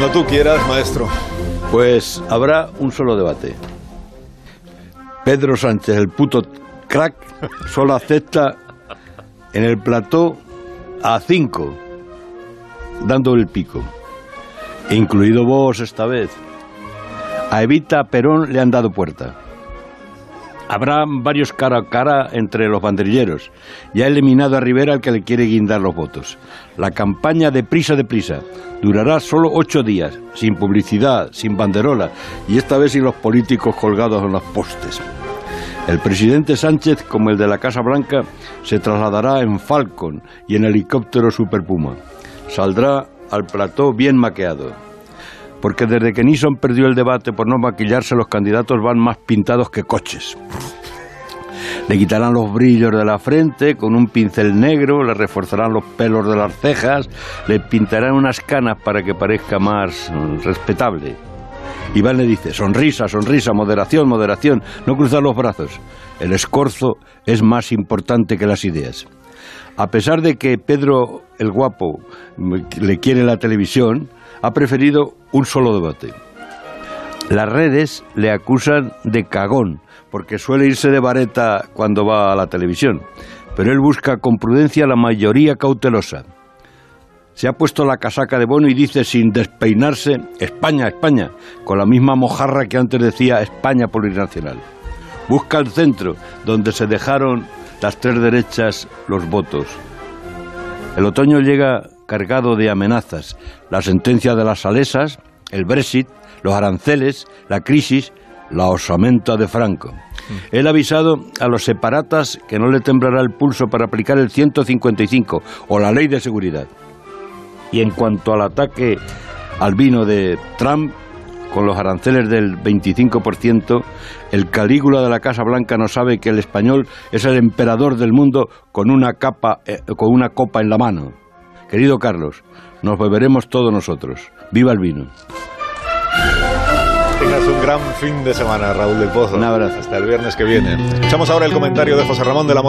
Cuando tú quieras, maestro. Pues habrá un solo debate. Pedro Sánchez, el puto crack, solo acepta en el plató a cinco, dando el pico. Incluido vos esta vez. A Evita Perón le han dado puerta. Habrá varios cara a cara entre los banderilleros y ha eliminado a Rivera al que le quiere guindar los votos. La campaña de prisa de prisa durará solo ocho días, sin publicidad, sin banderola y esta vez sin los políticos colgados en los postes. El presidente Sánchez, como el de la Casa Blanca, se trasladará en Falcon y en helicóptero Super Puma. Saldrá al plató bien maqueado. Porque desde que Nixon perdió el debate por no maquillarse, los candidatos van más pintados que coches. Le quitarán los brillos de la frente con un pincel negro, le reforzarán los pelos de las cejas, le pintarán unas canas para que parezca más mm, respetable. Iván le dice, sonrisa, sonrisa, moderación, moderación, no cruzar los brazos. El escorzo es más importante que las ideas. A pesar de que Pedro el Guapo mm, le quiere la televisión, ha preferido un solo debate. Las redes le acusan de cagón, porque suele irse de vareta cuando va a la televisión, pero él busca con prudencia la mayoría cautelosa. Se ha puesto la casaca de Bono y dice sin despeinarse, España, España, con la misma mojarra que antes decía España plurinacional. Busca el centro, donde se dejaron las tres derechas los votos. El otoño llega cargado de amenazas, la sentencia de las salesas, el Brexit, los aranceles, la crisis, la osamenta de Franco. Él ha avisado a los separatas que no le temblará el pulso para aplicar el 155 o la ley de seguridad. Y en cuanto al ataque al vino de Trump, con los aranceles del 25%, el Calígula de la Casa Blanca no sabe que el español es el emperador del mundo con una, capa, eh, con una copa en la mano. Querido Carlos, nos beberemos todos nosotros. ¡Viva el vino! Tengas un gran fin de semana, Raúl del Pozo. Un abrazo. Hasta el viernes que viene. Echamos ahora el comentario de José Ramón de la